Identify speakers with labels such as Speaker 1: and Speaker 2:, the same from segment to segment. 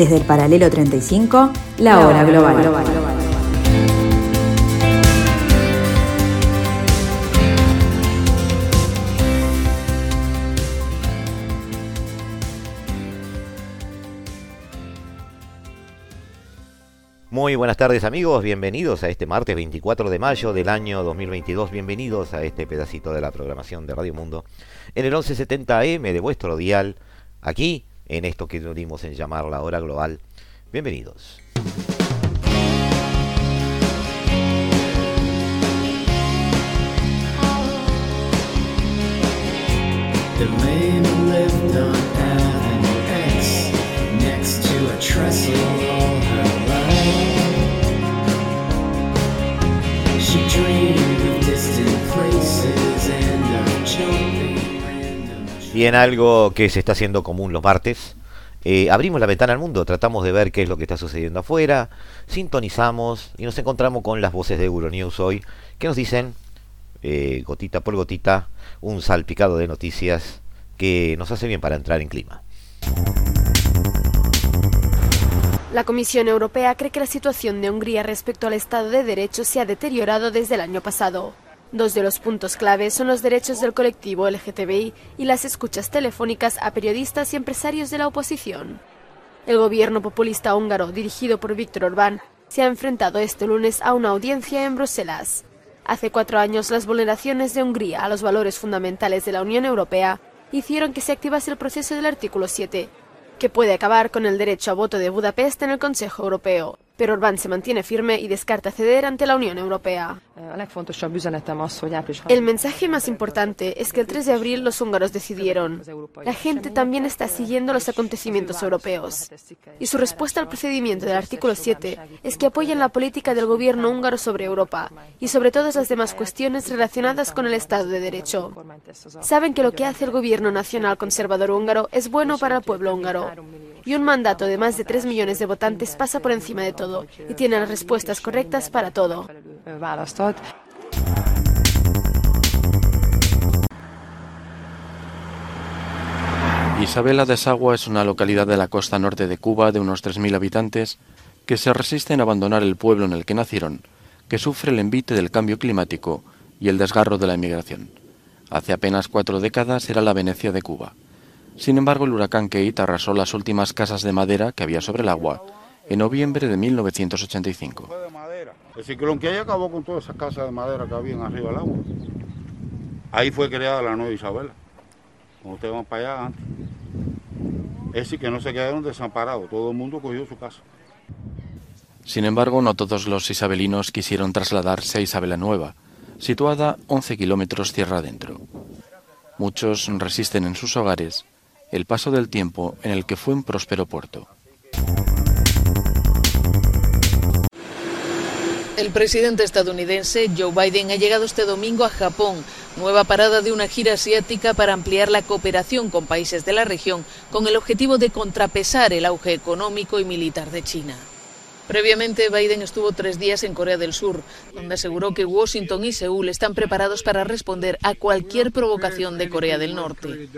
Speaker 1: Desde el paralelo 35, la hora global.
Speaker 2: Muy buenas tardes amigos, bienvenidos a este martes 24 de mayo del año 2022, bienvenidos a este pedacito de la programación de Radio Mundo. En el 1170M de vuestro dial, aquí en esto que unimos en llamar la hora global. Bienvenidos. Y en algo que se está haciendo común los martes, eh, abrimos la ventana al mundo, tratamos de ver qué es lo que está sucediendo afuera, sintonizamos y nos encontramos con las voces de Euronews hoy que nos dicen, eh, gotita por gotita, un salpicado de noticias que nos hace bien para entrar en clima.
Speaker 3: La Comisión Europea cree que la situación de Hungría respecto al Estado de Derecho se ha deteriorado desde el año pasado. Dos de los puntos clave son los derechos del colectivo LGTBI y las escuchas telefónicas a periodistas y empresarios de la oposición. El gobierno populista húngaro, dirigido por Víctor Orbán, se ha enfrentado este lunes a una audiencia en Bruselas. Hace cuatro años, las vulneraciones de Hungría a los valores fundamentales de la Unión Europea hicieron que se activase el proceso del artículo 7, que puede acabar con el derecho a voto de Budapest en el Consejo Europeo pero Orbán se mantiene firme y descarta ceder ante la Unión Europea. El mensaje más importante es que el 3 de abril los húngaros decidieron. La gente también está siguiendo los acontecimientos europeos. Y su respuesta al procedimiento del artículo 7 es que apoyan la política del gobierno húngaro sobre Europa y sobre todas las demás cuestiones relacionadas con el Estado de Derecho. Saben que lo que hace el gobierno nacional conservador húngaro es bueno para el pueblo húngaro y un mandato de más de 3 millones de votantes pasa por encima de todo y tiene las respuestas correctas para todo.
Speaker 4: Isabela de Sagua es una localidad de la costa norte de Cuba de unos 3.000 habitantes que se resisten a abandonar el pueblo en el que nacieron, que sufre el envite del cambio climático y el desgarro de la emigración. Hace apenas cuatro décadas era la Venecia de Cuba. Sin embargo, el huracán Kate arrasó las últimas casas de madera que había sobre el agua en noviembre de 1985.
Speaker 5: El ciclón que acabó con todas esas casas de madera que habían arriba del agua. Ahí fue creada la nueva Isabela. Como ustedes van para allá antes. Es decir, que no se quedaron desamparados, todo el mundo cogió su casa.
Speaker 4: Sin embargo, no todos los isabelinos quisieron trasladarse a Isabela Nueva, situada 11 kilómetros tierra adentro. Muchos resisten en sus hogares el paso del tiempo en el que fue un próspero puerto.
Speaker 6: El presidente estadounidense Joe Biden ha llegado este domingo a Japón, nueva parada de una gira asiática para ampliar la cooperación con países de la región con el objetivo de contrapesar el auge económico y militar de China. Previamente, Biden estuvo tres días en Corea del Sur, donde aseguró que Washington y Seúl están preparados para responder a cualquier provocación de Corea del Norte.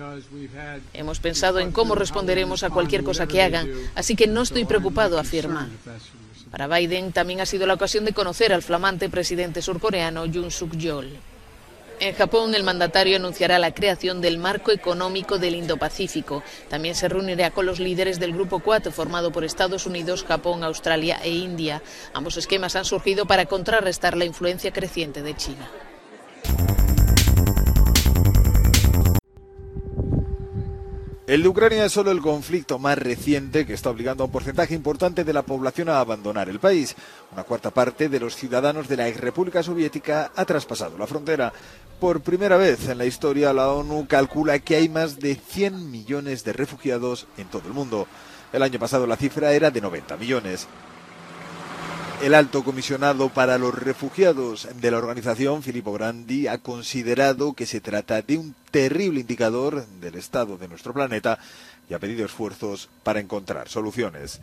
Speaker 6: Hemos pensado en cómo responderemos a cualquier cosa que hagan, así que no estoy preocupado, afirma. Para Biden también ha sido la ocasión de conocer al flamante presidente surcoreano Yoon Suk Yeol. En Japón, el mandatario anunciará la creación del marco económico del Indo-Pacífico. También se reunirá con los líderes del Grupo 4, formado por Estados Unidos, Japón, Australia e India. Ambos esquemas han surgido para contrarrestar la influencia creciente de China.
Speaker 7: El de Ucrania es solo el conflicto más reciente que está obligando a un porcentaje importante de la población a abandonar el país. Una cuarta parte de los ciudadanos de la ex República Soviética ha traspasado la frontera. Por primera vez en la historia, la ONU calcula que hay más de 100 millones de refugiados en todo el mundo. El año pasado la cifra era de 90 millones. El alto comisionado para los refugiados de la organización, Filippo Grandi, ha considerado que se trata de un terrible indicador del estado de nuestro planeta y ha pedido esfuerzos para encontrar soluciones.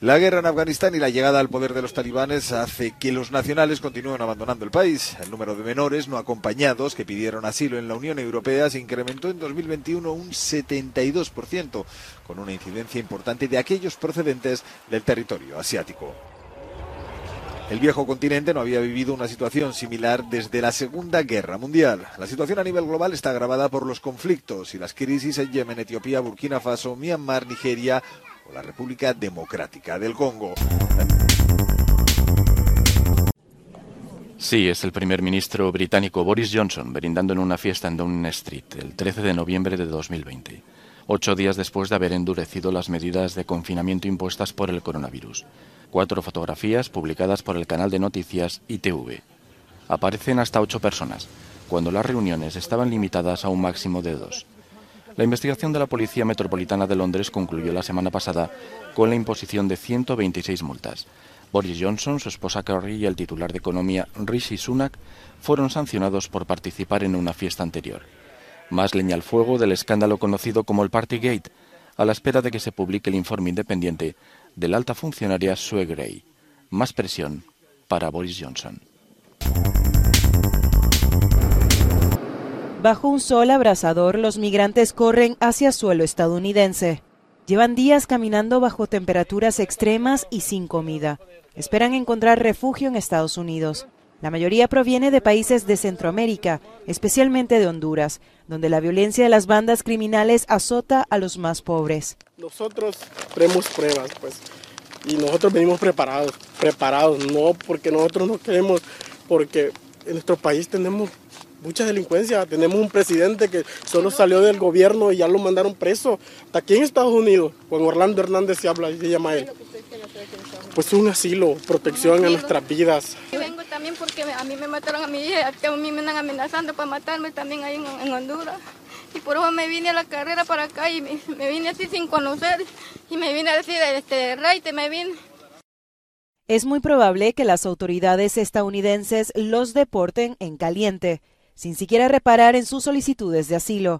Speaker 7: La guerra en Afganistán y la llegada al poder de los talibanes hace que los nacionales continúen abandonando el país. El número de menores no acompañados que pidieron asilo en la Unión Europea se incrementó en 2021 un 72%, con una incidencia importante de aquellos procedentes del territorio asiático. El viejo continente no había vivido una situación similar desde la Segunda Guerra Mundial. La situación a nivel global está agravada por los conflictos y las crisis en Yemen, Etiopía, Burkina Faso, Myanmar, Nigeria o la República Democrática del Congo.
Speaker 4: Sí, es el primer ministro británico Boris Johnson brindando en una fiesta en Downing Street el 13 de noviembre de 2020, ocho días después de haber endurecido las medidas de confinamiento impuestas por el coronavirus. Cuatro fotografías publicadas por el canal de noticias ITV. Aparecen hasta ocho personas, cuando las reuniones estaban limitadas a un máximo de dos. La investigación de la Policía Metropolitana de Londres concluyó la semana pasada con la imposición de 126 multas. Boris Johnson, su esposa Carrie y el titular de Economía Rishi Sunak fueron sancionados por participar en una fiesta anterior. Más leña al fuego del escándalo conocido como el Partygate, a la espera de que se publique el informe independiente de la alta funcionaria Sue Gray. Más presión para Boris Johnson.
Speaker 8: Bajo un sol abrasador, los migrantes corren hacia suelo estadounidense. Llevan días caminando bajo temperaturas extremas y sin comida. Esperan encontrar refugio en Estados Unidos. La mayoría proviene de países de Centroamérica, especialmente de Honduras, donde la violencia de las bandas criminales azota a los más pobres.
Speaker 9: Nosotros tenemos pruebas, pues, y nosotros venimos preparados, preparados, no porque nosotros no queremos, porque en nuestro país tenemos mucha delincuencia. Tenemos un presidente que solo salió del gobierno y ya lo mandaron preso. Hasta aquí en Estados Unidos, con Orlando Hernández se habla y se llama él. Pues un asilo, protección a nuestras vidas.
Speaker 10: También porque a mí me mataron a mi hija, a mí me están amenazando para matarme también ahí en, Honduras. Y por eso me vine a la carrera para acá y me, vine así sin conocer. Y me vine a decir, este, rey, te me vine.
Speaker 8: Es muy probable que las autoridades estadounidenses los deporten en caliente sin siquiera reparar en sus solicitudes de asilo.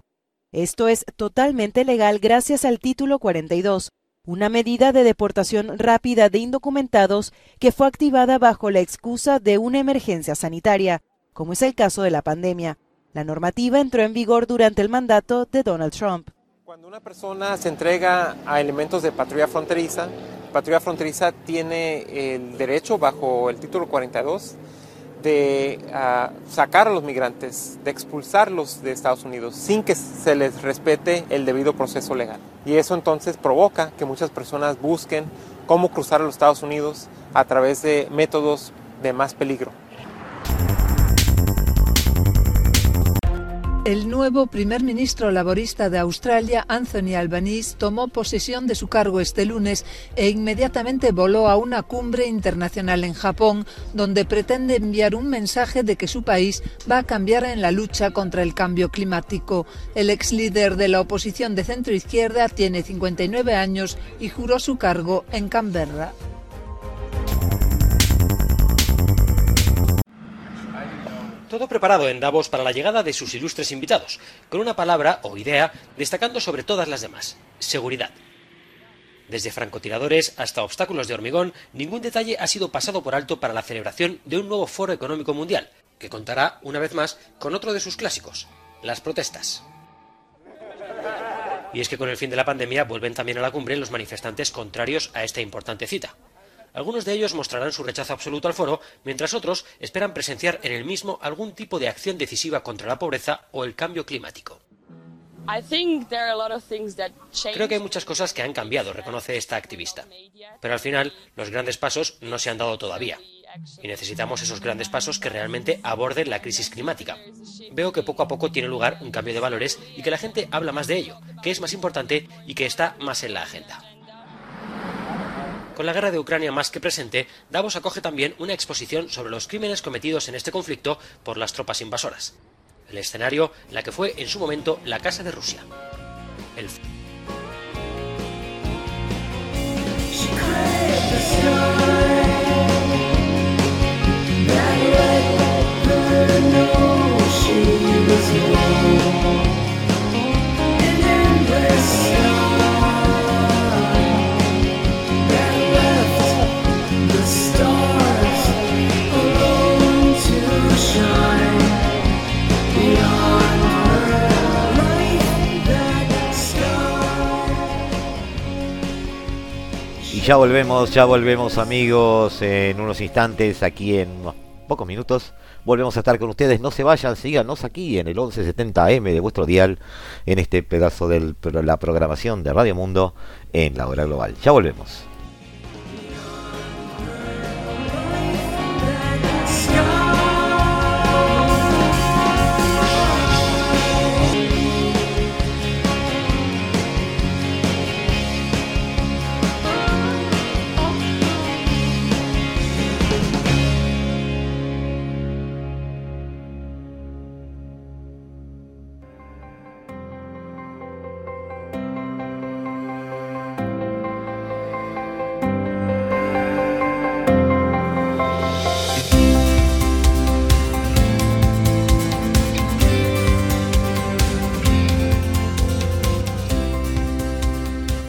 Speaker 8: Esto es totalmente legal gracias al título 42, una medida de deportación rápida de indocumentados que fue activada bajo la excusa de una emergencia sanitaria, como es el caso de la pandemia. La normativa entró en vigor durante el mandato de Donald Trump.
Speaker 11: Cuando una persona se entrega a elementos de patrulla fronteriza, patrulla fronteriza tiene el derecho bajo el título 42 de ah, sacar a los migrantes, de expulsarlos de Estados Unidos sin que se les respete el debido proceso legal. Y eso entonces provoca que muchas personas busquen cómo cruzar a los Estados Unidos a través de métodos de más peligro.
Speaker 12: El nuevo primer ministro laborista de Australia, Anthony Albanese, tomó posesión de su cargo este lunes e inmediatamente voló a una cumbre internacional en Japón, donde pretende enviar un mensaje de que su país va a cambiar en la lucha contra el cambio climático. El ex líder de la oposición de centro izquierda tiene 59 años y juró su cargo en Canberra.
Speaker 13: Todo preparado en Davos para la llegada de sus ilustres invitados, con una palabra o idea destacando sobre todas las demás, seguridad. Desde francotiradores hasta obstáculos de hormigón, ningún detalle ha sido pasado por alto para la celebración de un nuevo foro económico mundial, que contará, una vez más, con otro de sus clásicos, las protestas. Y es que con el fin de la pandemia vuelven también a la cumbre los manifestantes contrarios a esta importante cita. Algunos de ellos mostrarán su rechazo absoluto al foro, mientras otros esperan presenciar en el mismo algún tipo de acción decisiva contra la pobreza o el cambio climático. Creo que hay muchas cosas que han cambiado, reconoce esta activista. Pero al final, los grandes pasos no se han dado todavía. Y necesitamos esos grandes pasos que realmente aborden la crisis climática. Veo que poco a poco tiene lugar un cambio de valores y que la gente habla más de ello, que es más importante y que está más en la agenda. Con la guerra de Ucrania más que presente, Davos acoge también una exposición sobre los crímenes cometidos en este conflicto por las tropas invasoras. El escenario, la que fue en su momento la Casa de Rusia.
Speaker 2: Ya volvemos, ya volvemos amigos en unos instantes, aquí en unos pocos minutos. Volvemos a estar con ustedes, no se vayan, síganos aquí en el 1170M de vuestro dial, en este pedazo de la programación de Radio Mundo en la hora global. Ya volvemos.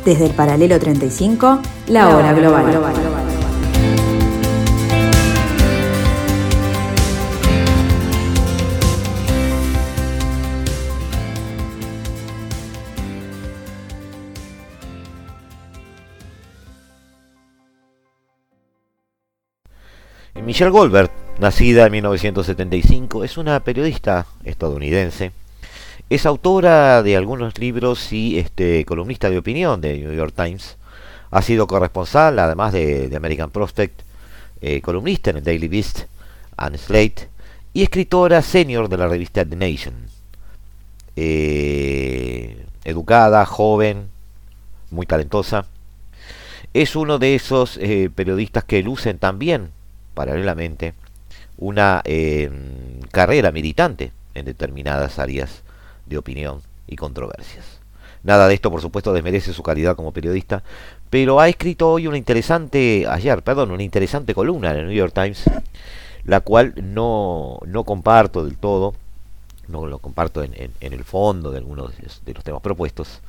Speaker 1: Desde el paralelo 35, la hora global.
Speaker 2: Michelle Goldberg, nacida en 1975, es una periodista estadounidense es autora de algunos libros y este, columnista de opinión de New York Times. Ha sido corresponsal, además de, American Prospect, eh, columnista en el Daily Beast and Slate y escritora senior de la revista The Nation. Eh, educada, joven, muy talentosa. Es uno de esos eh, periodistas que lucen también, paralelamente, una carrera militante en determinadas áreas de opinión y controversias. Nada de esto, por supuesto, desmerece su calidad como periodista, pero ha escrito hoy una interesante, ayer, perdón, una interesante columna en el New York Times, la cual no, no comparto del todo, no lo comparto en, el fondo de algunos de los temas propuestos,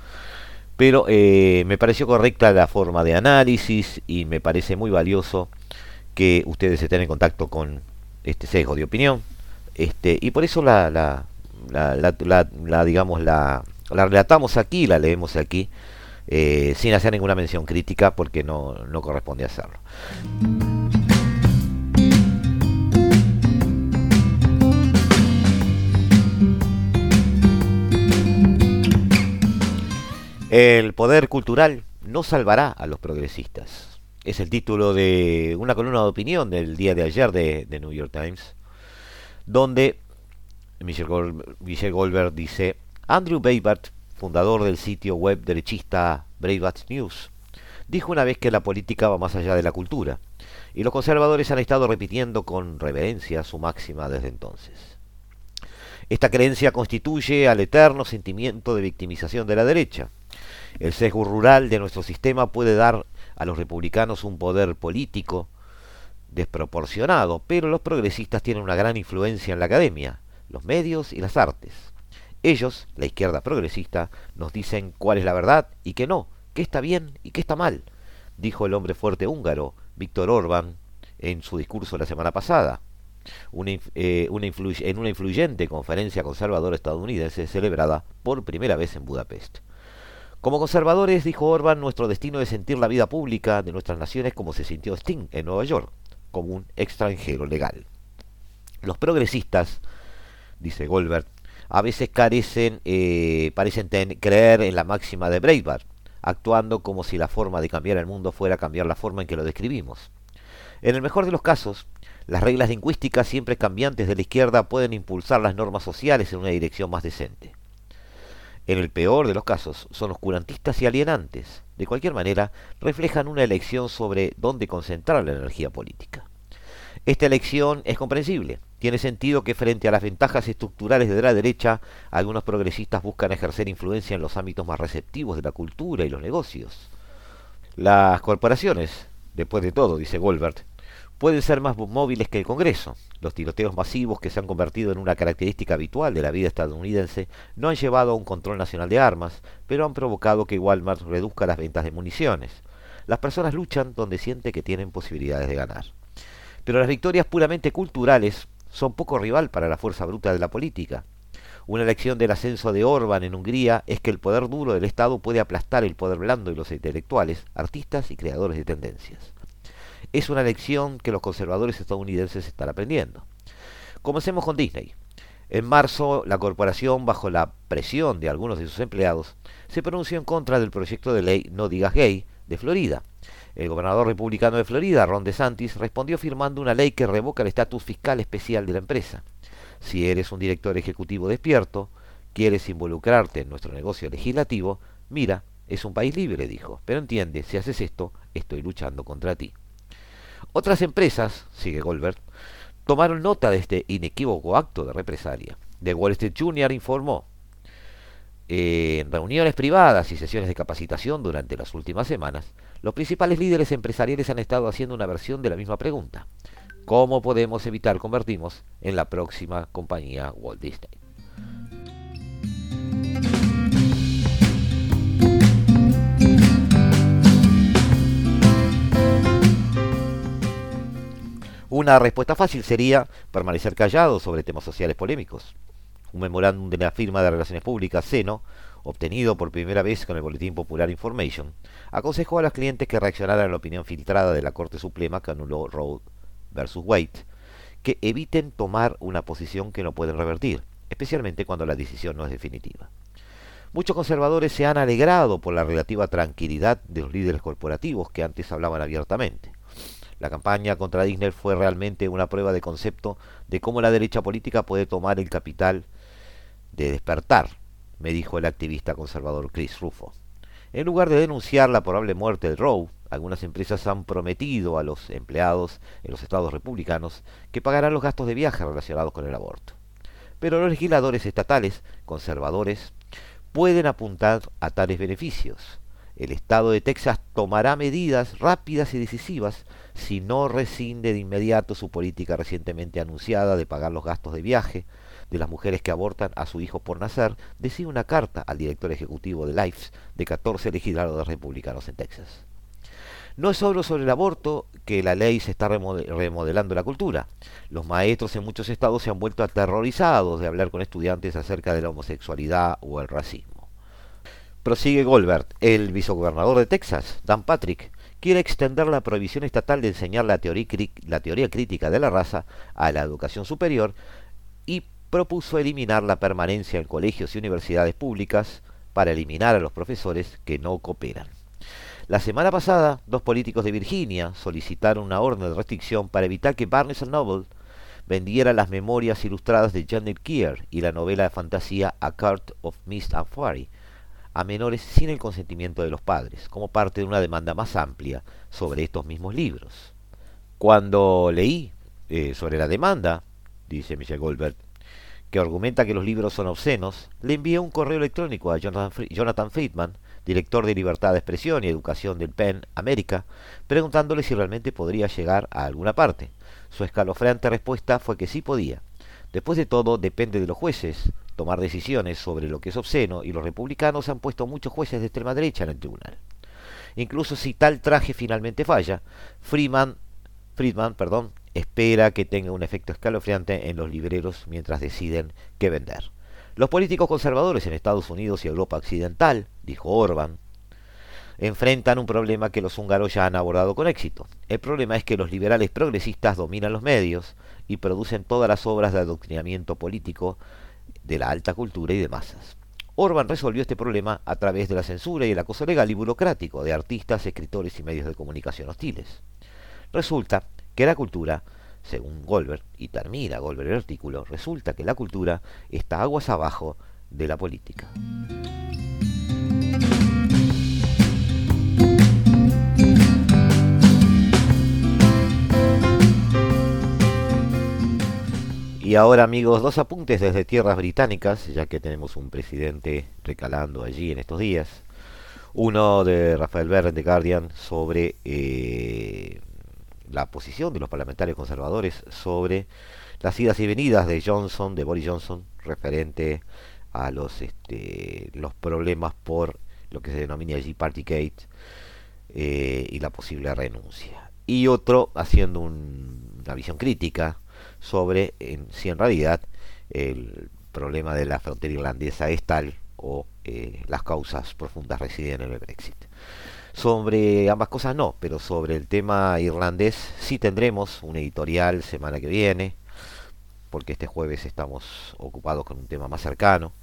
Speaker 2: pero eh, me pareció correcta la forma de análisis y me parece muy valioso que ustedes estén en contacto con este sesgo de opinión, este, y por eso la, la, digamos, la, la relatamos aquí, la leemos aquí, eh, sin hacer ninguna mención crítica porque no, no corresponde hacerlo. El poder cultural no salvará a los progresistas. Es el título de una columna de opinión del día de ayer de, de New York Times, donde Michelle, Goldberg dice, Andrew Breitbart, fundador del sitio web derechista Breitbart News, dijo una vez que la política va más allá de la cultura, y los conservadores han estado repitiendo con reverencia su máxima desde entonces. Esta creencia constituye al eterno sentimiento de victimización de la derecha. El sesgo rural de nuestro sistema puede dar a los republicanos un poder político desproporcionado, pero los progresistas tienen una gran influencia en la academia, los medios y las artes. Ellos, la izquierda progresista, nos dicen cuál es la verdad y qué no, qué está bien y qué está mal, dijo el hombre fuerte húngaro, Víctor Orbán, en su discurso la semana pasada, eh, en una influyente conferencia conservadora estadounidense celebrada por primera vez en Budapest. Como conservadores, dijo Orbán, nuestro destino es sentir la vida pública de nuestras naciones como se sintió Sting en Nueva York, como un extranjero legal. Los progresistas dice Goldberg, a veces carecen, eh, parecen creer en la máxima de Breitbart, actuando como si la forma de cambiar el mundo fuera cambiar la forma en que lo describimos. En el mejor de los casos, las reglas lingüísticas siempre cambiantes de la izquierda pueden impulsar las normas sociales en una dirección más decente. En el peor de los casos, son oscurantistas y alienantes. De cualquier manera, reflejan una elección sobre dónde concentrar la energía política. Esta elección es comprensible. Tiene sentido que frente a las ventajas estructurales de la derecha, algunos progresistas buscan ejercer influencia en los ámbitos más receptivos de la cultura y los negocios. Las corporaciones, después de todo, dice Goldberg, pueden ser más móviles que el Congreso. Los tiroteos masivos que se han convertido en una característica habitual de la vida estadounidense no han llevado a un control nacional de armas, pero han provocado que Walmart reduzca las ventas de municiones. Las personas luchan donde sienten que tienen posibilidades de ganar. Pero las victorias puramente culturales son poco rival para la fuerza bruta de la política. Una lección del ascenso de Orban en Hungría es que el poder duro del Estado puede aplastar el poder blando de los intelectuales, artistas y creadores de tendencias. Es una lección que los conservadores estadounidenses están aprendiendo. Comencemos con Disney. En marzo, la corporación, bajo la presión de algunos de sus empleados, se pronunció en contra del proyecto de ley No digas gay de Florida. El gobernador republicano de Florida, Ron DeSantis, respondió firmando una ley que revoca el estatus fiscal especial de la empresa. Si eres un director ejecutivo despierto, quieres involucrarte en nuestro negocio legislativo, mira, es un país libre, dijo, pero entiende, si haces esto, estoy luchando contra ti. Otras empresas, sigue Goldberg, tomaron nota de este inequívoco acto de represalia. The Wall Street Junior informó, en reuniones privadas y sesiones de capacitación durante las últimas semanas, los principales líderes empresariales han estado haciendo una versión de la misma pregunta. ¿Cómo podemos evitar convertirnos en la próxima compañía Walt Disney? Una respuesta fácil sería permanecer callado sobre temas sociales polémicos. Un memorándum de la firma de Relaciones Públicas, SENO, obtenido por primera vez con el Boletín Popular Information, aconsejó a los clientes que reaccionaran a la opinión filtrada de la Corte Suprema que anuló Roe versus Wade, que eviten tomar una posición que no pueden revertir, especialmente cuando la decisión no es definitiva. Muchos conservadores se han alegrado por la relativa tranquilidad de los líderes corporativos que antes hablaban abiertamente. La campaña contra Disney fue realmente una prueba de concepto de cómo la derecha política puede tomar el capital de despertar, me dijo el activista conservador Chris Rufo. En lugar de denunciar la probable muerte de Roe, algunas empresas han prometido a los empleados en los estados republicanos que pagarán los gastos de viaje relacionados con el aborto. Pero los legisladores estatales conservadores pueden apuntar a tales beneficios. El estado de Texas tomará medidas rápidas y decisivas si no rescinde de inmediato su política recientemente anunciada de pagar los gastos de viaje de las mujeres que abortan a su hijo por nacer, decía una carta al director ejecutivo de LIFES de 14 legisladores republicanos en Texas. No es solo sobre el aborto que la ley se está remodelando la cultura. Los maestros en muchos estados se han vuelto aterrorizados de hablar con estudiantes acerca de la homosexualidad o el racismo. Prosigue Goldberg, el vicegobernador de Texas, Dan Patrick, quiere extender la prohibición estatal de enseñar la teoría, la teoría crítica de la raza a la educación superior y propuso eliminar la permanencia en colegios y universidades públicas para eliminar a los profesores que no cooperan. La semana pasada, dos políticos de Virginia solicitaron una orden de restricción para evitar que Barnes Noble vendiera las memorias ilustradas de Janet Keir y la novela de fantasía A Cart of Mist and Fury a menores sin el consentimiento de los padres, como parte de una demanda más amplia sobre estos mismos libros. Cuando leí eh, sobre la demanda, dice Michelle Goldberg, que argumenta que los libros son obscenos, le envié un correo electrónico a Jonathan Friedman, director de Libertad de Expresión y Educación del PEN América, preguntándole si realmente podría llegar a alguna parte. Su escalofriante respuesta fue que sí podía. Después de todo, depende de los jueces tomar decisiones sobre lo que es obsceno y los republicanos han puesto muchos jueces de extrema derecha en el tribunal. Incluso si tal traje finalmente falla, Friedman, Friedman perdón, espera que tenga un efecto escalofriante en los libreros mientras deciden qué vender. Los políticos conservadores en Estados Unidos y Europa Occidental, dijo Orban, enfrentan un problema que los húngaros ya han abordado con éxito. El problema es que los liberales progresistas dominan los medios y producen todas las obras de adoctrinamiento político de la alta cultura y de masas. Orban resolvió este problema a través de la censura y el acoso legal y burocrático de artistas, escritores y medios de comunicación hostiles. Resulta que la cultura según Goldberg, y termina Goldberg el artículo, resulta que la cultura está aguas abajo de la política. Y ahora amigos, dos apuntes desde tierras británicas, ya que tenemos un presidente recalando allí en estos días. Uno de Rafael Berren de Guardian sobre eh, la posición de los parlamentarios conservadores sobre las idas y venidas de Johnson, de Boris Johnson, referente a los, este, los problemas por lo que se denomina allí Partygate eh, y la posible renuncia. Y otro haciendo una visión crítica sobre en, si en realidad el problema de la frontera irlandesa es tal o eh, las causas profundas residen en el Brexit. Sobre ambas cosas no, pero sobre el tema irlandés sí tendremos un editorial semana que viene, porque este jueves estamos ocupados con un tema más cercano.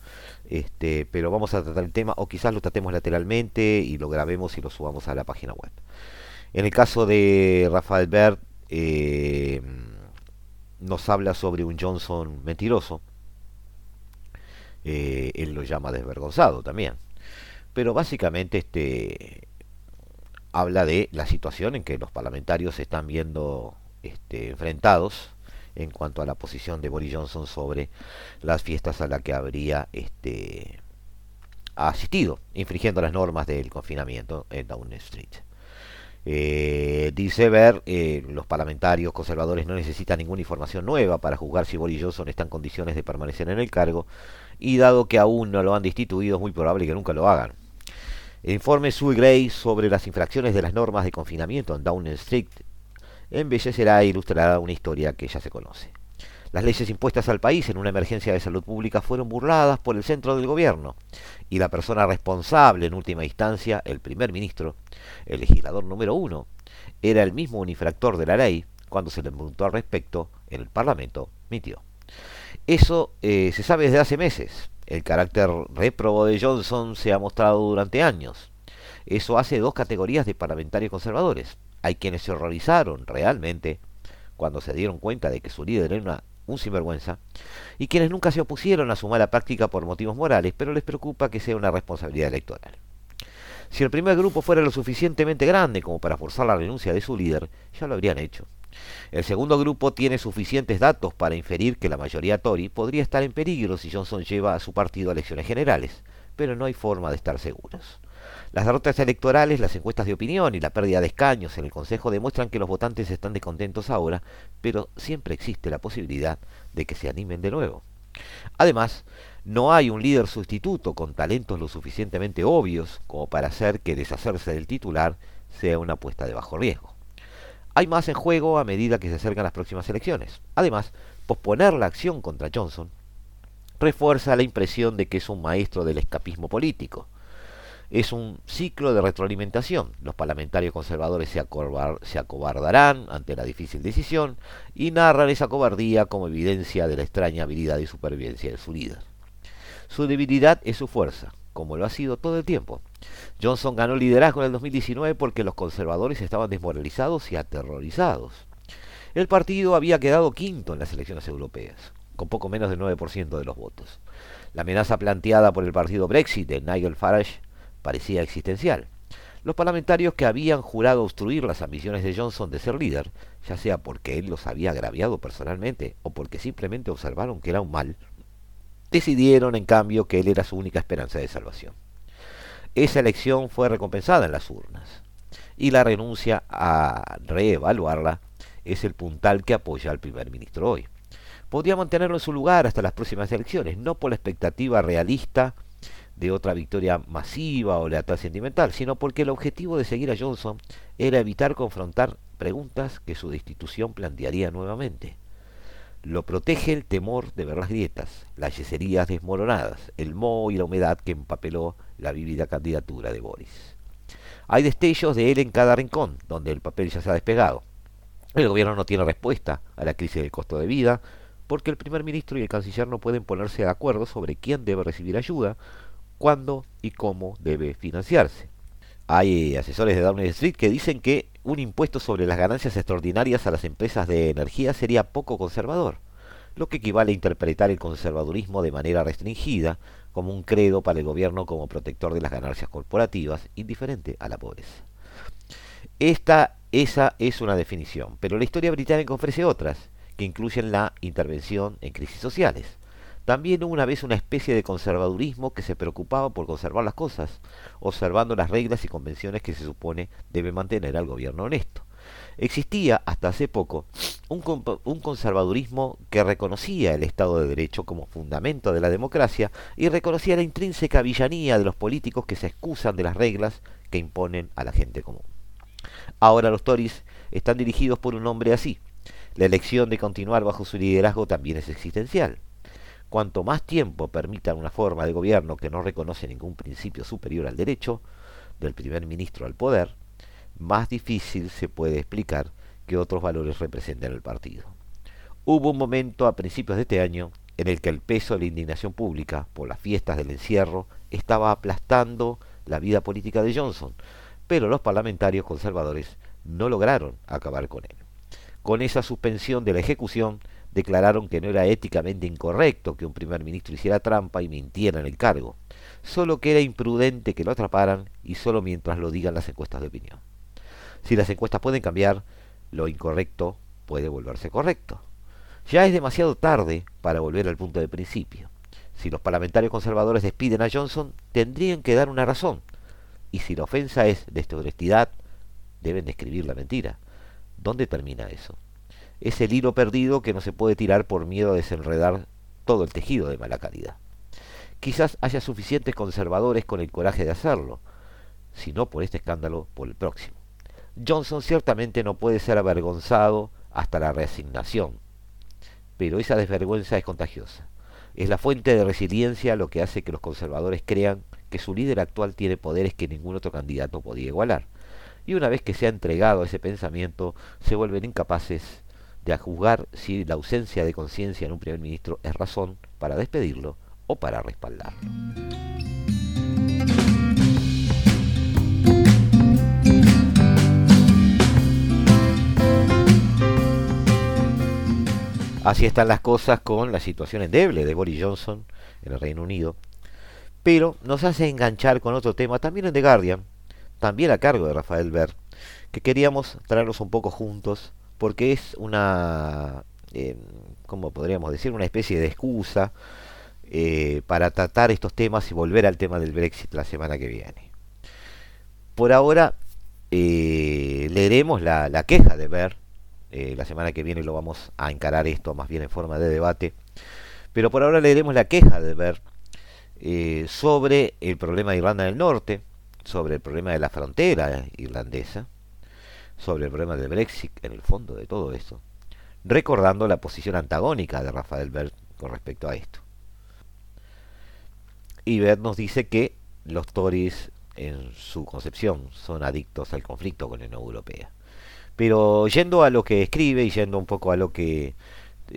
Speaker 2: Este, pero vamos a tratar el tema, o quizás lo tratemos lateralmente y lo grabemos y lo subamos a la página web. En el caso de Rafael Bert, eh, nos habla sobre un Johnson mentiroso. Eh, él lo llama desvergonzado también. Pero básicamente este habla de la situación en que los parlamentarios se están viendo este, enfrentados en cuanto a la posición de Boris Johnson sobre las fiestas a las que habría este, asistido, infringiendo las normas del confinamiento en Downing Street. Eh, dice ver, eh, los parlamentarios conservadores no necesitan ninguna información nueva para juzgar si Boris Johnson está en condiciones de permanecer en el cargo y dado que aún no lo han destituido es muy probable que nunca lo hagan. Informe Sue Gray sobre las infracciones de las normas de confinamiento en Downing Street embellecerá e ilustrará una historia que ya se conoce. Las leyes impuestas al país en una emergencia de salud pública fueron burladas por el centro del gobierno y la persona responsable en última instancia, el primer ministro, el legislador número uno, era el mismo un infractor de la ley cuando se le preguntó al respecto en el Parlamento, mintió. Eso eh, se sabe desde hace meses. El carácter réprobo de Johnson se ha mostrado durante años. Eso hace dos categorías de parlamentarios conservadores. Hay quienes se horrorizaron realmente cuando se dieron cuenta de que su líder era una un sinvergüenza, y quienes nunca se opusieron a su mala práctica por motivos morales, pero les preocupa que sea una responsabilidad electoral. Si el primer grupo fuera lo suficientemente grande como para forzar la renuncia de su líder, ya lo habrían hecho. El segundo grupo tiene suficientes datos para inferir que la mayoría Tory podría estar en peligro si Johnson lleva a su partido a elecciones generales, pero no hay forma de estar seguros. Las derrotas electorales, las encuestas de opinión y la pérdida de escaños en el Consejo demuestran que los votantes están descontentos ahora, pero siempre existe la posibilidad de que se animen de nuevo. Además, no hay un líder sustituto con talentos lo suficientemente obvios como para hacer que deshacerse del titular sea una apuesta de bajo riesgo. Hay más en juego a medida que se acercan las próximas elecciones. Además, posponer la acción contra Johnson refuerza la impresión de que es un maestro del escapismo político es un ciclo de retroalimentación. Los parlamentarios conservadores se, se, acobardarán ante la difícil decisión y narran esa cobardía como evidencia de la extraña habilidad y supervivencia de su líder. Su debilidad es su fuerza, como lo ha sido todo el tiempo. Johnson ganó liderazgo en el 2019 porque los conservadores estaban desmoralizados y aterrorizados. El partido había quedado quinto en las elecciones europeas, con poco menos del 9% de los votos. La amenaza planteada por el partido Brexit de Nigel Farage parecía existencial. Los parlamentarios que habían jurado obstruir las ambiciones de Johnson de ser líder, ya sea porque él los había agraviado personalmente o porque simplemente observaron que era un mal, decidieron en cambio que él era su única esperanza de salvación. Esa elección fue recompensada en las urnas y la renuncia a reevaluarla es el puntal que apoya al primer ministro hoy. Podría mantenerlo en su lugar hasta las próximas elecciones, no por la expectativa realista de otra victoria masiva o lealtad sentimental, sino porque el objetivo de seguir a Johnson era evitar confrontar preguntas que su destitución plantearía nuevamente. Lo protege el temor de ver las grietas, las yeserías desmoronadas, el moho y la humedad que empapeló la vívida candidatura de Boris. Hay destellos de él en cada rincón, donde el papel ya se ha despegado. El gobierno no tiene respuesta a la crisis del costo de vida, porque el primer ministro y el canciller no pueden ponerse de acuerdo sobre quién debe recibir ayuda, cuándo y cómo debe financiarse. Hay asesores de Downing Street que dicen que un impuesto sobre las ganancias extraordinarias a las empresas de energía sería poco conservador, lo que equivale a interpretar el conservadurismo de manera restringida como un credo para el gobierno como protector de las ganancias corporativas, indiferente a la pobreza. Esta, esa es una definición, pero la historia británica ofrece otras, que incluyen la intervención en crisis sociales. También hubo una vez una especie de conservadurismo que se preocupaba por conservar las cosas, observando las reglas y convenciones que se supone debe mantener al gobierno honesto. Existía hasta hace poco un, un, conservadurismo que reconocía el Estado de Derecho como fundamento de la democracia y reconocía la intrínseca villanía de los políticos que se excusan de las reglas que imponen a la gente común. Ahora los Tories están dirigidos por un hombre así. La elección de continuar bajo su liderazgo también es existencial Cuanto más tiempo permitan una forma de gobierno que no reconoce ningún principio superior al derecho del primer ministro al poder, más difícil se puede explicar que otros valores representen el partido. Hubo un momento a principios de este año en el que el peso de la indignación pública por las fiestas del encierro estaba aplastando la vida política de Johnson, pero los parlamentarios conservadores no lograron acabar con él. Con esa suspensión de la ejecución, declararon que no era éticamente incorrecto que un primer ministro hiciera trampa y mintiera en el cargo, solo que era imprudente que lo atraparan y solo mientras lo digan las encuestas de opinión. Si las encuestas pueden cambiar, lo incorrecto puede volverse correcto. Ya es demasiado tarde para volver al punto de principio. Si los parlamentarios conservadores despiden a Johnson, tendrían que dar una razón. Y si la ofensa es deshonestidad, deben describir la mentira. ¿Dónde termina eso? Es el hilo perdido que no se puede tirar por miedo a desenredar todo el tejido de mala calidad. Quizás haya suficientes conservadores con el coraje de hacerlo, si no por este escándalo, por el próximo. Johnson ciertamente no puede ser avergonzado hasta la resignación, pero esa desvergüenza es contagiosa. Es la fuente de resiliencia lo que hace que los conservadores crean que su líder actual tiene poderes que ningún otro candidato podía igualar. Y una vez que se ha entregado a ese pensamiento, se vuelven incapaces de juzgar si la ausencia de conciencia en un primer ministro es razón para despedirlo o para respaldarlo. Así están las cosas con la situación endeble de Boris Johnson en el Reino Unido. Pero nos hace enganchar con otro tema, también en The Guardian, también a cargo de Rafael Ver, que queríamos traerlos un poco juntos, porque es una, eh, ¿cómo podríamos decir? Una especie de excusa eh, para tratar estos temas y volver al tema del Brexit la semana que viene. Por ahora, eh, leeremos la, la queja de Ver eh, la semana que viene lo vamos a encarar esto más bien en forma de debate. Pero por ahora leeremos la queja de Ver sobre el problema de Irlanda del Norte, sobre el problema de la frontera irlandesa, sobre el problema del Brexit en el fondo de todo esto, recordando la posición antagónica de Rafael Ver con respecto a esto. Y Ver nos dice que los Tories en su concepción son adictos al conflicto con la Unión Europea. Pero yendo a lo que escribe y yendo un poco a lo que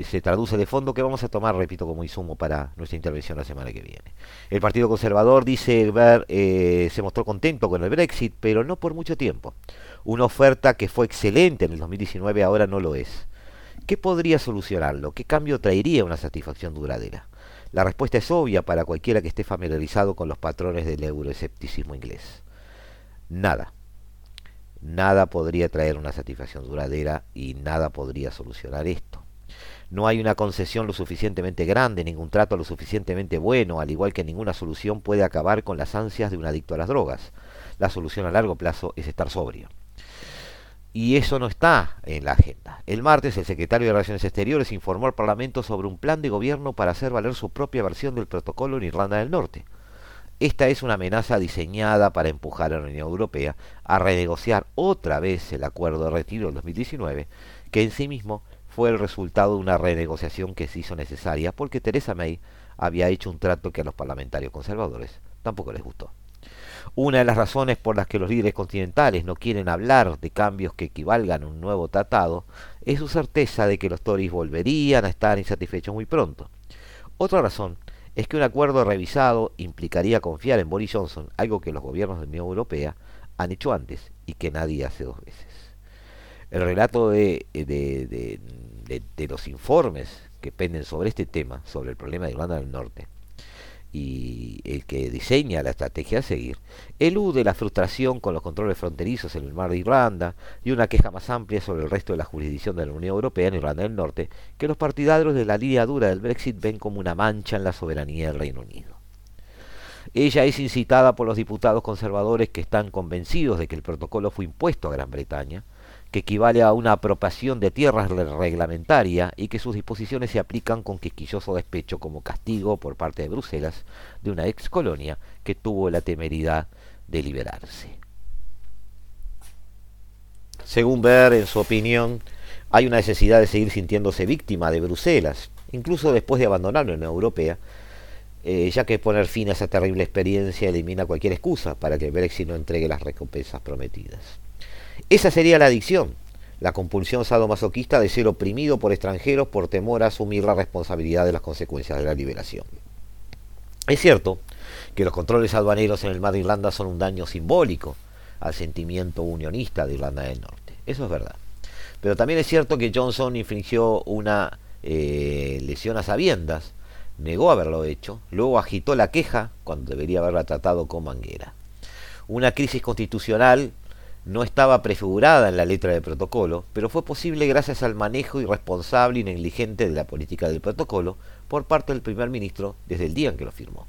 Speaker 2: se traduce de fondo, que vamos a tomar, repito, como insumo para nuestra intervención la semana que viene. El Partido Conservador dice ver, eh, se mostró contento con el Brexit, pero no por mucho tiempo. Una oferta que fue excelente en el 2019 ahora no lo es. ¿Qué podría solucionarlo? ¿Qué cambio traería una satisfacción duradera? La respuesta es obvia para cualquiera que esté familiarizado con los patrones del euroescepticismo inglés. Nada nada podría traer una satisfacción duradera y nada podría solucionar esto. No hay una concesión lo suficientemente grande, ningún trato lo suficientemente bueno, al igual que ninguna solución puede acabar con las ansias de un adicto a las drogas. La solución a largo plazo es estar sobrio. Y eso no está en la agenda. El martes el secretario de Relaciones Exteriores informó al Parlamento sobre un plan de gobierno para hacer valer su propia versión del protocolo en Irlanda del Norte. Esta es una amenaza diseñada para empujar a la Unión Europea a renegociar otra vez el acuerdo de retiro del 2019, que en sí mismo fue el resultado de una renegociación que se hizo necesaria porque Theresa May había hecho un trato que a los parlamentarios conservadores tampoco les gustó. Una de las razones por las que los líderes continentales no quieren hablar de cambios que equivalgan a un nuevo tratado es su certeza de que los Tories volverían a estar insatisfechos muy pronto. Otra razón es que un acuerdo revisado implicaría confiar en Boris Johnson, algo que los gobiernos de la Unión Europea han hecho antes y que nadie hace dos veces. El relato de, de, de los informes que penden sobre este tema, sobre el problema de Irlanda del Norte, y el que diseña la estrategia a seguir, elude la frustración con los controles fronterizos en el mar de Irlanda y una queja más amplia sobre el resto de la jurisdicción de la Unión Europea en Irlanda del Norte, que los partidarios de la línea dura del Brexit ven como una mancha en la soberanía del Reino Unido. Ella es incitada por los diputados conservadores que están convencidos de que el protocolo fue impuesto a Gran Bretaña, que equivale a una apropiación de tierras reglamentaria y que sus disposiciones se aplican con quisquilloso despecho como castigo por parte de Bruselas de una ex colonia que tuvo la temeridad de liberarse. Según Ver, en su opinión, hay una necesidad de seguir sintiéndose víctima de Bruselas, incluso después de abandonar la Unión Europea, eh, ya que poner fin a esa terrible experiencia elimina cualquier excusa para que Brexit no entregue las recompensas prometidas. Esa sería la adicción, la compulsión sadomasoquista de ser oprimido por extranjeros por temor a asumir la responsabilidad de las consecuencias de la liberación. Es cierto que los controles aduaneros en el mar de Irlanda son un daño simbólico al sentimiento unionista de Irlanda del Norte. Eso es verdad. Pero también es cierto que Johnson infringió una eh, lesión a sabiendas, negó haberlo hecho, luego agitó la queja cuando debería haberla tratado con manguera. Una crisis constitucional no estaba prefigurada en la letra del protocolo, pero fue posible gracias al manejo irresponsable y negligente de la política del protocolo por parte del primer ministro desde el día en que lo firmó.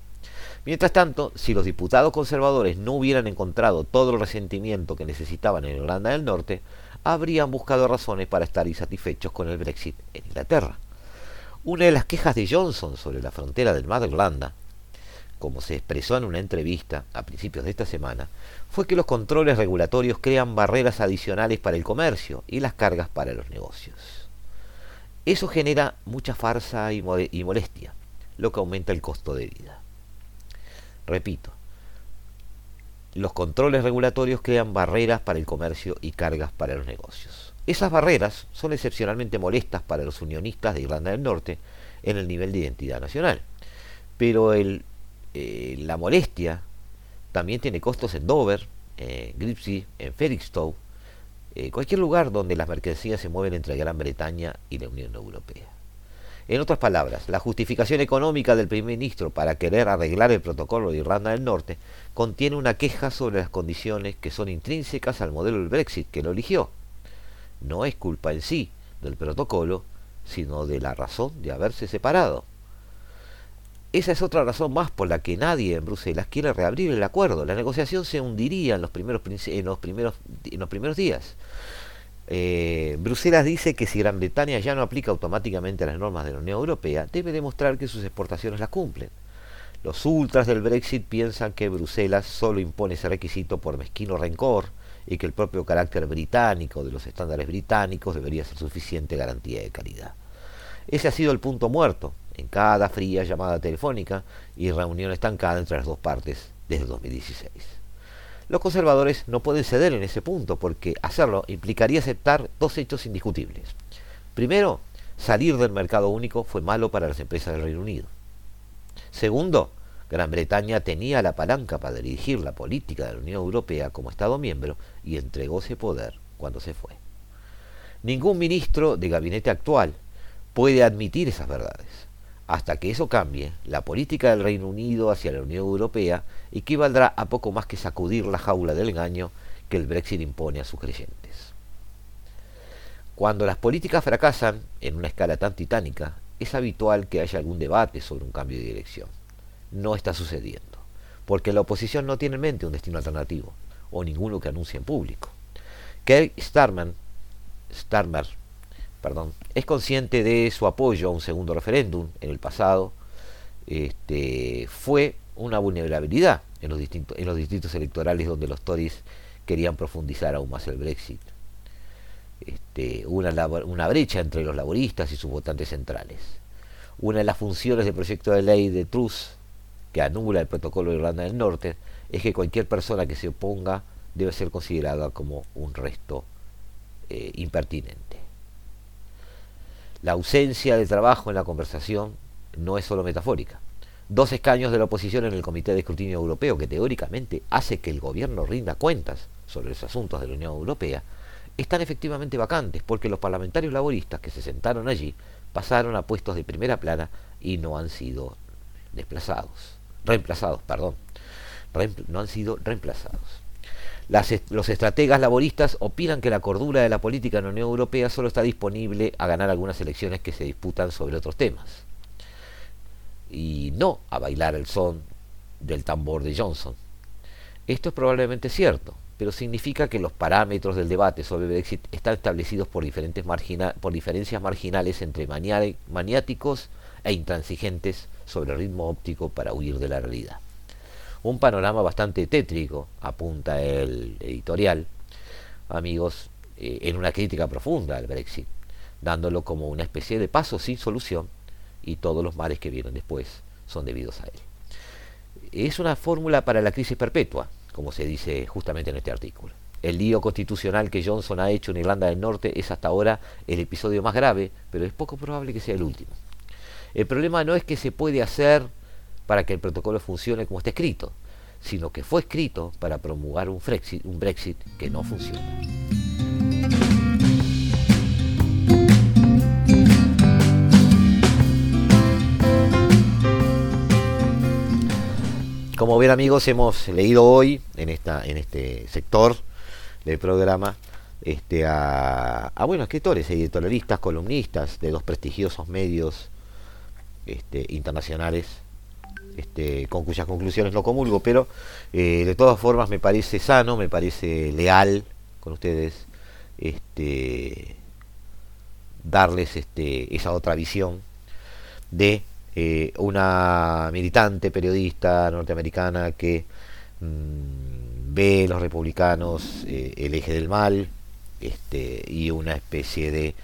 Speaker 2: Mientras tanto, si los diputados conservadores no hubieran encontrado todo el resentimiento que necesitaban en Irlanda del Norte, habrían buscado razones para estar insatisfechos con el Brexit en Inglaterra. Una de las quejas de Johnson sobre la frontera del mar de Irlanda como se expresó en una entrevista a principios de esta semana, fue que los controles regulatorios crean barreras adicionales para el comercio y las cargas para los negocios. Eso genera mucha farsa y, molestia, lo que aumenta el costo de vida. Repito, los controles regulatorios crean barreras para el comercio y cargas para los negocios. Esas barreras son excepcionalmente molestas para los unionistas de Irlanda del Norte en el nivel de identidad nacional, pero eh, la molestia también tiene costos en Dover, en Gripsy, en Felixstowe, eh, cualquier lugar donde las mercancías se mueven entre Gran Bretaña y la Unión Europea. En otras palabras, la justificación económica del primer ministro para querer arreglar el protocolo de Irlanda del Norte contiene una queja sobre las condiciones que son intrínsecas al modelo del Brexit que lo eligió. No es culpa en sí del protocolo, sino de la razón de haberse separado. Esa es otra razón más por la que nadie en Bruselas quiere reabrir el acuerdo. La negociación se hundiría en los primeros, en los primeros, en los primeros días. Eh, Bruselas dice que si Gran Bretaña ya no aplica automáticamente las normas de la Unión Europea, debe demostrar que sus exportaciones las cumplen. Los ultras del Brexit piensan que Bruselas solo impone ese requisito por mezquino rencor y que el propio carácter británico de los estándares británicos debería ser suficiente garantía de calidad. Ese ha sido el punto muerto en cada fría llamada telefónica y reunión estancada entre las dos partes desde 2016. Los conservadores no pueden ceder en ese punto porque hacerlo implicaría aceptar dos hechos indiscutibles. Primero, salir del mercado único fue malo para las empresas del Reino Unido. Segundo, Gran Bretaña tenía la palanca para dirigir la política de la Unión Europea como Estado miembro y entregó ese poder cuando se fue. Ningún ministro de gabinete actual puede admitir esas verdades. Hasta que eso cambie, la política del Reino Unido hacia la Unión Europea equivaldrá a poco más que sacudir la jaula del engaño que el Brexit impone a sus creyentes. Cuando las políticas fracasan en una escala tan titánica, es habitual que haya algún debate sobre un cambio de dirección. No está sucediendo, porque la oposición no tiene en mente un destino alternativo, o ninguno que anuncie en público. Keir Starmer, Starmer es consciente de su apoyo a un segundo referéndum en el pasado, este, fue una vulnerabilidad en los, distritos electorales donde los Tories querían profundizar aún más el Brexit. Este, una, una brecha entre los laboristas y sus votantes centrales. Una de las funciones del proyecto de ley de Truss, que anula el protocolo de Irlanda del Norte, es que cualquier persona que se oponga debe ser considerada como un resto eh, impertinente. La ausencia de trabajo en la conversación no es solo metafórica. Dos escaños de la oposición en el Comité de Escrutinio Europeo, que teóricamente hace que el gobierno rinda cuentas sobre los asuntos de la Unión Europea, están efectivamente vacantes porque los parlamentarios laboristas que se sentaron allí pasaron a puestos de primera plana y no han sido desplazados, reemplazados, perdón, no han sido reemplazados los estrategas laboristas opinan que la cordura de la política en la Unión Europea solo está disponible a ganar algunas elecciones que se disputan sobre otros temas. Y no a bailar el son del tambor de Johnson. Esto es probablemente cierto, pero significa que los parámetros del debate sobre Brexit están establecidos por, diferentes por diferencias marginales entre maniáticos e intransigentes sobre el ritmo óptico para huir de la realidad un panorama bastante tétrico, apunta el editorial, amigos, eh, en una crítica profunda al Brexit, dándolo como una especie de paso sin solución y todos los males que vienen después son debidos a él. Es una fórmula para la crisis perpetua, como se dice justamente en este artículo. El lío constitucional que Johnson ha hecho en Irlanda del Norte es hasta ahora el episodio más grave, pero es poco probable que sea el último. El problema no es que se puede hacer para que el protocolo funcione como está escrito, sino que fue escrito para promulgar un Brexit, que no funciona. Como ven amigos, hemos leído hoy en, esta, en este sector del programa este, a, bueno, escritores, editorialistas, columnistas de dos prestigiosos medios este, internacionales, este, con cuyas conclusiones no comulgo, pero eh, de todas formas me parece sano, me parece leal con ustedes este, darles este, esa otra visión de eh, una militante periodista norteamericana que mm, ve los republicanos eh, el eje del mal este, y una especie de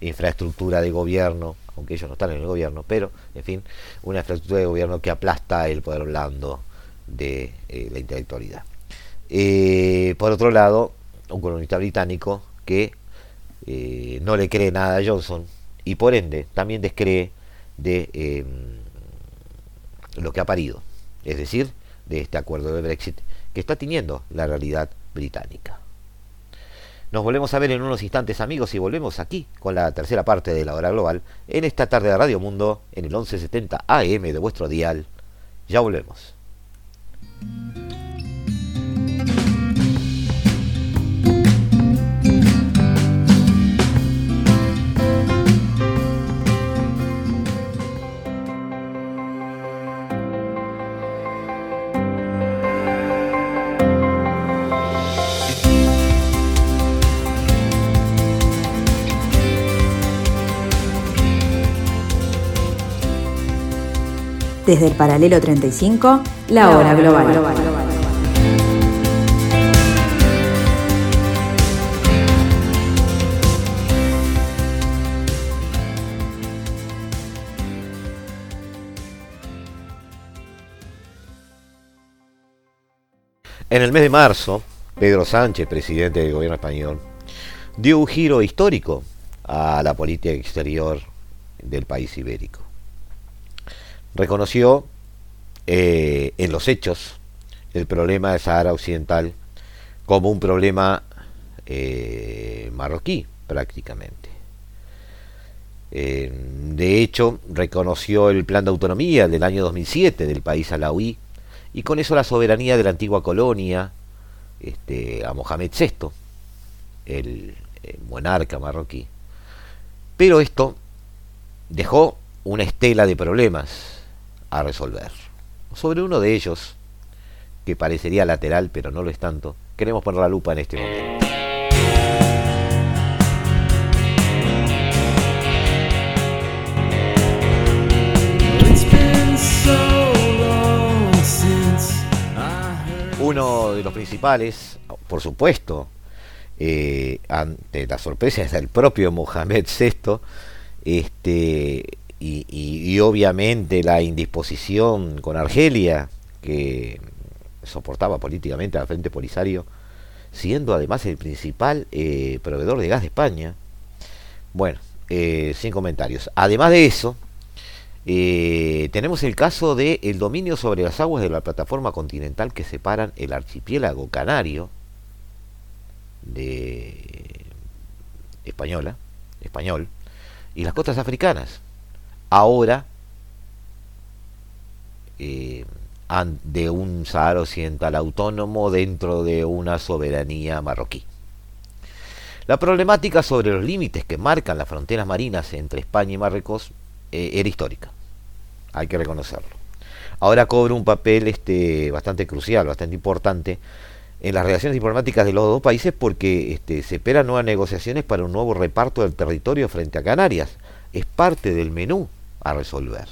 Speaker 2: infraestructura de gobierno, aunque ellos no están en el gobierno, pero en fin, una infraestructura de gobierno que aplasta el poder blando de eh, la intelectualidad. por otro lado, un colonista británico que no le cree nada a Johnson y por ende también descree de em, lo que ha parido, es decir, de este acuerdo de Brexit que está teniendo la realidad británica. Nos volvemos a ver en unos instantes amigos y volvemos aquí con la tercera parte de la hora global en esta tarde de Radio Mundo en el 1170 AM de vuestro dial. Ya volvemos.
Speaker 1: Desde el paralelo 35, la hora global.
Speaker 2: En el mes de marzo, Pedro Sánchez, presidente del gobierno español, dio un giro histórico a la política exterior del país ibérico reconoció eh, en los hechos el problema de Sahara Occidental como un problema eh, marroquí prácticamente. Eh, de hecho, reconoció el plan de autonomía del año 2007 del país alauí y con eso la soberanía de la antigua colonia este, a Mohamed VI, el monarca marroquí. Pero esto dejó una estela de problemas a resolver. Sobre uno de ellos, que parecería lateral pero no lo es tanto, queremos poner la lupa en este momento. Uno de los principales, por supuesto, eh, ante la sorpresa del propio Mohamed VI, este, y, obviamente la indisposición con Argelia, que soportaba políticamente al Frente Polisario, siendo además el principal eh, proveedor de gas de España. Bueno, eh, sin comentarios. Además de eso, eh, tenemos el caso del el dominio sobre las aguas de la plataforma continental que separan el archipiélago canario de española, español, y las costas africanas ahora eh, de un Sahara Occidental autónomo dentro de una soberanía marroquí. La problemática sobre los límites que marcan las fronteras marinas entre España y Marruecos eh, era histórica, hay que reconocerlo. Ahora cobra un papel este, bastante crucial, bastante importante en las relaciones diplomáticas de los dos países porque este, se esperan nuevas negociaciones para un nuevo reparto del territorio frente a Canarias. Es parte del menú a resolver.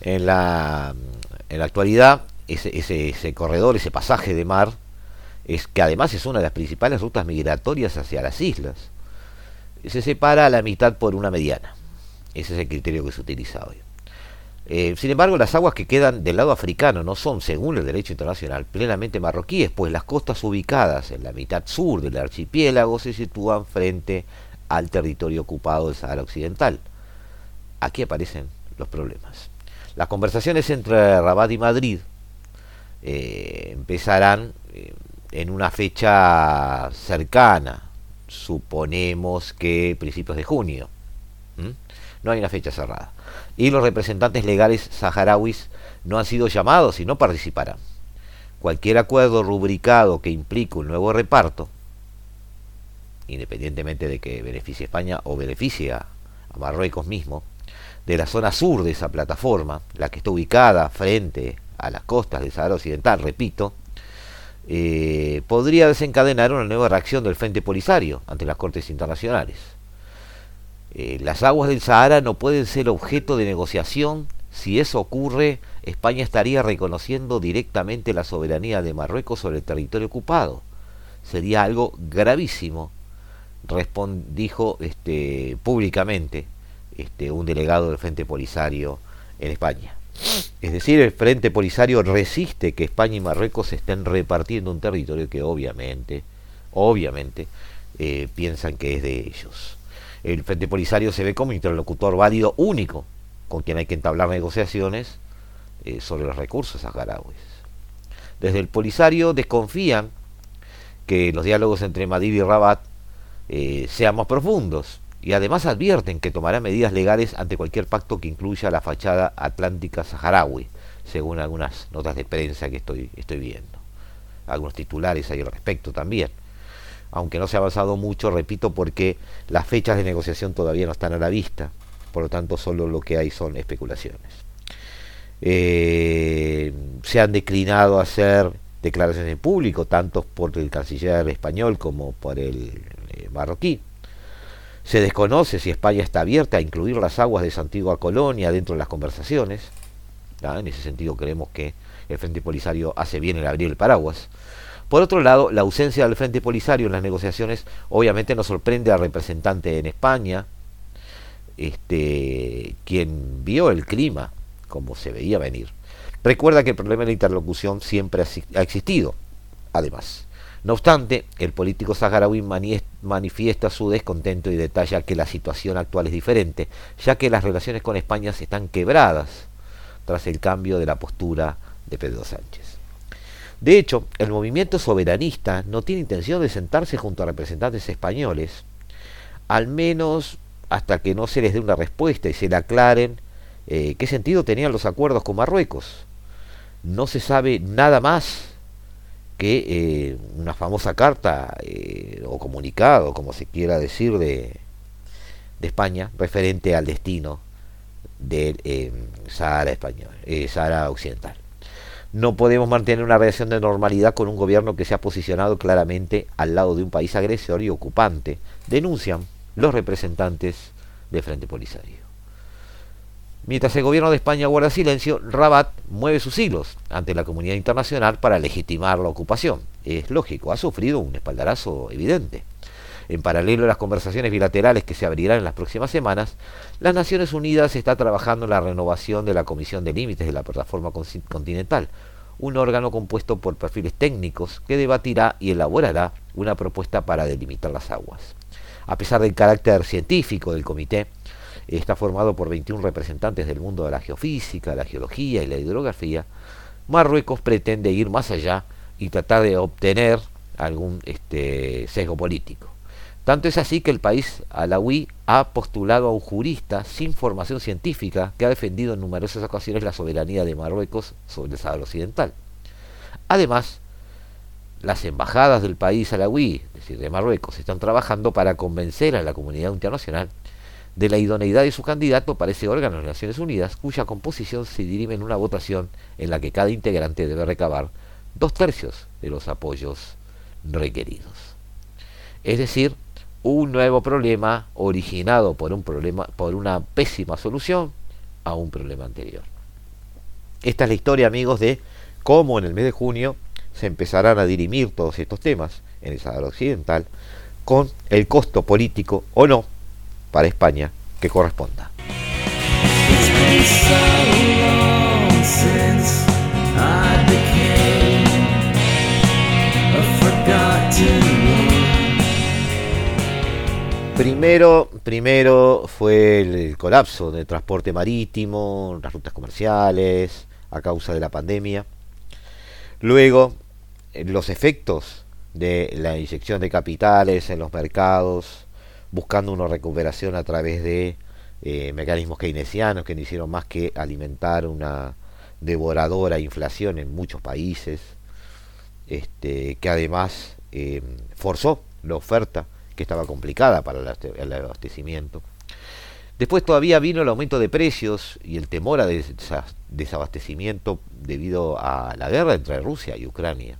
Speaker 2: En la, en la actualidad, ese, ese, corredor, ese pasaje de mar, es que además es una de las principales rutas migratorias hacia las islas. Se separa a la mitad por una mediana. Ese es el criterio que se utiliza hoy. Eh, sin embargo, las aguas que quedan del lado africano no son, según el derecho internacional, plenamente marroquíes, pues las costas ubicadas en la mitad sur del archipiélago se sitúan frente al territorio ocupado del Sahara Occidental. Aquí aparecen los problemas. Las conversaciones entre Rabat y Madrid eh, empezarán eh, en una fecha cercana, suponemos que principios de junio. No hay una fecha cerrada. Y los representantes legales saharauis no han sido llamados y no participarán. Cualquier acuerdo rubricado que implique un nuevo reparto, independientemente de que beneficie España o beneficie a Marruecos mismo, de la zona sur de esa plataforma, la que está ubicada frente a las costas del Sahara Occidental, repito, eh, podría desencadenar una nueva reacción del Frente Polisario ante las Cortes Internacionales. Eh, las aguas del Sahara no pueden ser objeto de negociación. Si eso ocurre, España estaría reconociendo directamente la soberanía de Marruecos sobre el territorio ocupado. Sería algo gravísimo, dijo este, públicamente este, un delegado del Frente Polisario en España. Es decir, el Frente Polisario resiste que España y Marruecos estén repartiendo un territorio que obviamente, obviamente, eh, piensan que es de ellos. El Frente Polisario se ve como interlocutor válido único con quien hay que entablar negociaciones eh, sobre los recursos saharauis. Desde el Polisario desconfían que los diálogos entre Madrid y Rabat eh, sean más profundos y además advierten que tomará medidas legales ante cualquier pacto que incluya la fachada atlántica saharaui, según algunas notas de prensa que estoy, estoy viendo. Algunos titulares hay al respecto también. Aunque no se ha avanzado mucho, repito, porque las fechas de negociación todavía no están a la vista. Por lo tanto, solo lo que hay son especulaciones. Eh, se han declinado a hacer declaraciones en público, tanto por el canciller español como por el marroquí. Se desconoce si España está abierta a incluir las aguas de esa antigua colonia dentro de las conversaciones. En ese sentido creemos que el Frente Polisario hace bien en abrir el paraguas. Por otro lado, la ausencia del Frente Polisario en las negociaciones obviamente nos sorprende al representante en España, este, quien vio el clima como se veía venir. Recuerda que el problema de la interlocución siempre ha existido, además. No obstante, el político saharaui manifiesta su descontento y detalla que la situación actual es diferente, ya que las relaciones con España están quebradas tras el cambio de la postura de Pedro Sánchez. De hecho, el movimiento soberanista no tiene intención de sentarse junto a representantes españoles, al menos hasta que no se les dé una respuesta y se le aclaren eh, qué sentido tenían los acuerdos con Marruecos. No se sabe nada más que eh, una famosa carta eh, o comunicado, como se quiera decir, de, España referente al destino del eh, Sahara español, Sahara occidental. No podemos mantener una relación de normalidad con un gobierno que se ha posicionado claramente al lado de un país agresor y ocupante, denuncian los representantes del Frente Polisario. Mientras el gobierno de España guarda silencio, Rabat mueve sus hilos ante la comunidad internacional para legitimar la ocupación. Es lógico, ha sufrido un espaldarazo evidente. En paralelo a las conversaciones bilaterales que se abrirán en las próximas semanas, las Naciones Unidas está trabajando en la renovación de la Comisión de Límites de la Plataforma Continental, un órgano compuesto por perfiles técnicos que debatirá y elaborará una propuesta para delimitar las aguas. A pesar del carácter científico del comité, está formado por 21 representantes del mundo de la geofísica, la geología y la hidrografía, Marruecos pretende ir más allá y tratar de obtener algún este, sesgo político. Tanto es así que el país alawí ha postulado a un jurista sin formación científica que ha defendido en numerosas ocasiones la soberanía de Marruecos sobre el Sahara Occidental. Además, las embajadas del país alawí, es decir, de Marruecos, están trabajando para convencer a la comunidad internacional de la idoneidad de su candidato para ese órgano de Naciones Unidas, cuya composición se dirime en una votación en la que cada integrante debe recabar dos tercios de los apoyos requeridos. Es decir, un nuevo problema originado por un problema, por una pésima solución a un problema anterior. Esta es la historia, amigos, de cómo en el mes de junio se empezarán a dirimir todos estos temas en el Sahara Occidental con el costo político o no para España que corresponda. Primero, primero fue el, colapso del transporte marítimo, las rutas comerciales, a causa de la pandemia. Luego, eh, los efectos de la inyección de capitales en los mercados, buscando una recuperación a través de eh, mecanismos keynesianos que no hicieron más que alimentar una devoradora inflación en muchos países, este, que además eh, forzó la oferta que estaba complicada para el abastecimiento. Después todavía vino el aumento de precios y el temor a desabastecimiento debido a la guerra entre Rusia y Ucrania.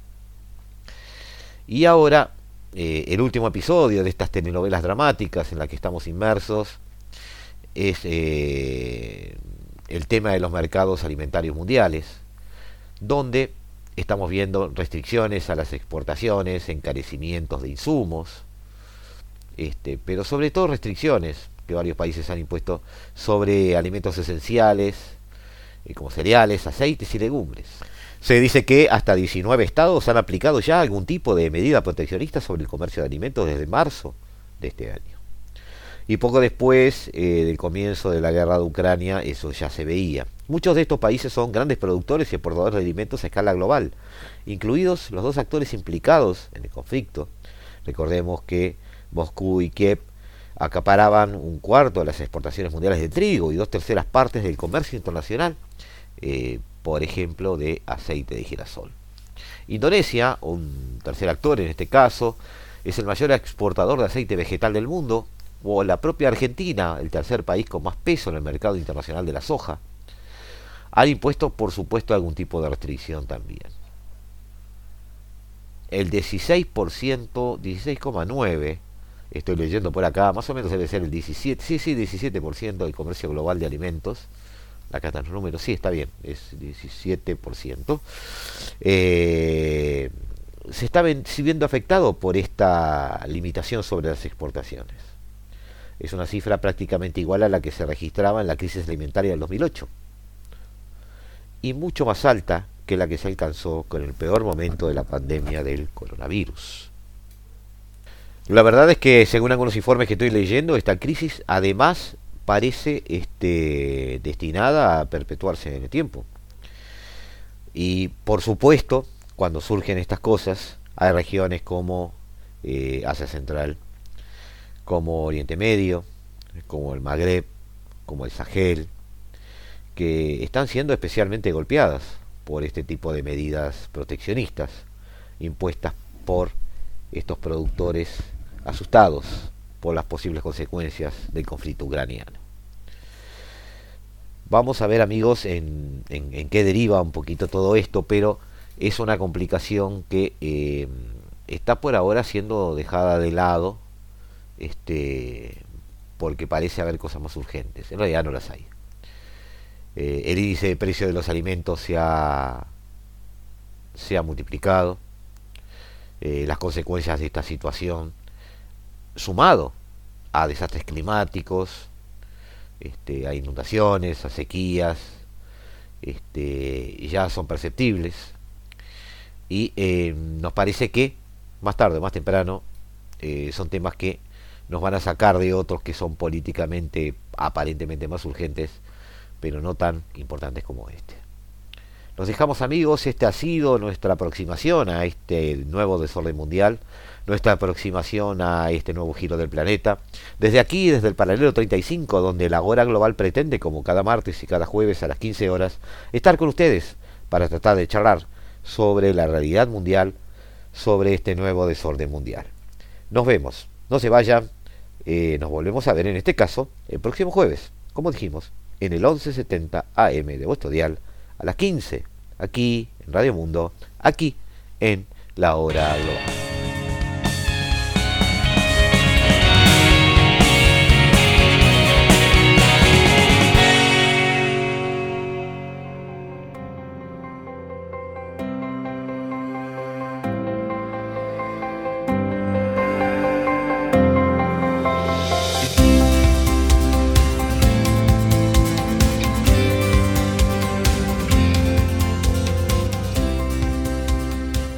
Speaker 2: Y ahora, eh, el último episodio de estas telenovelas dramáticas en las que estamos inmersos es eh, el tema de los mercados alimentarios mundiales, donde estamos viendo restricciones a las exportaciones, encarecimientos de insumos, este, pero sobre todo restricciones que varios países han impuesto sobre alimentos esenciales, eh, como cereales, aceites y legumbres. Se dice que hasta 19 estados han aplicado ya algún tipo de medida proteccionista sobre el comercio de alimentos desde marzo de este año. Y poco después eh, del comienzo de la guerra de Ucrania, eso ya se veía. Muchos de estos países son grandes productores y exportadores de alimentos a escala global, incluidos los dos actores implicados en el conflicto. Recordemos que Moscú y Kiev acaparaban un cuarto de las exportaciones mundiales de trigo y dos terceras partes del comercio internacional, eh, por ejemplo, de aceite de girasol. Indonesia, un tercer actor en este caso, es el mayor exportador de aceite vegetal del mundo, o la propia Argentina, el tercer país con más peso en el mercado internacional de la soja, han impuesto, por supuesto, algún tipo de restricción también. El 16%, 16,9% estoy leyendo por acá, más o menos debe ser el 17, sí, sí, 17% del comercio global de alimentos. Acá están los números, sí, está bien, es 17%. Eh, se está viendo afectado por esta limitación sobre las exportaciones. Es una cifra prácticamente igual a la que se registraba en la crisis alimentaria del 2008 y mucho más alta que la que se alcanzó con el peor momento de la pandemia del coronavirus. La verdad es que según algunos informes que estoy leyendo, esta crisis además parece este, destinada a perpetuarse en el tiempo. Y por supuesto, cuando surgen estas cosas, hay regiones como eh, Asia Central, como Oriente Medio, como el Magreb, como el Sahel, que están siendo especialmente golpeadas por este tipo de medidas proteccionistas impuestas por estos productores asustados por las posibles consecuencias del conflicto ucraniano. Vamos a ver amigos en, qué deriva un poquito todo esto, pero es una complicación que eh, está por ahora siendo dejada de lado, este, porque parece haber cosas más urgentes. En realidad no las hay. Eh, el índice de precio de los alimentos se ha, se ha multiplicado. Eh, las consecuencias de esta situación sumado a desastres climáticos, este, a inundaciones, a sequías, este, ya son perceptibles y eh, nos parece que más tarde o más temprano eh, son temas que nos van a sacar de otros que son políticamente aparentemente más urgentes, pero no tan importantes como este. Nos dejamos amigos, esta ha sido nuestra aproximación a este nuevo desorden mundial nuestra aproximación a este nuevo giro del planeta. Desde aquí, desde el paralelo 35, donde la hora global pretende, como cada martes y cada jueves a las 15 horas, estar con ustedes para tratar de charlar sobre la realidad mundial, sobre este nuevo desorden mundial. Nos vemos, no se vayan, eh, nos volvemos a ver en este caso el próximo jueves, como dijimos, en el 1170 AM de vuestro dial, a las 15, aquí en Radio Mundo, aquí en la hora global.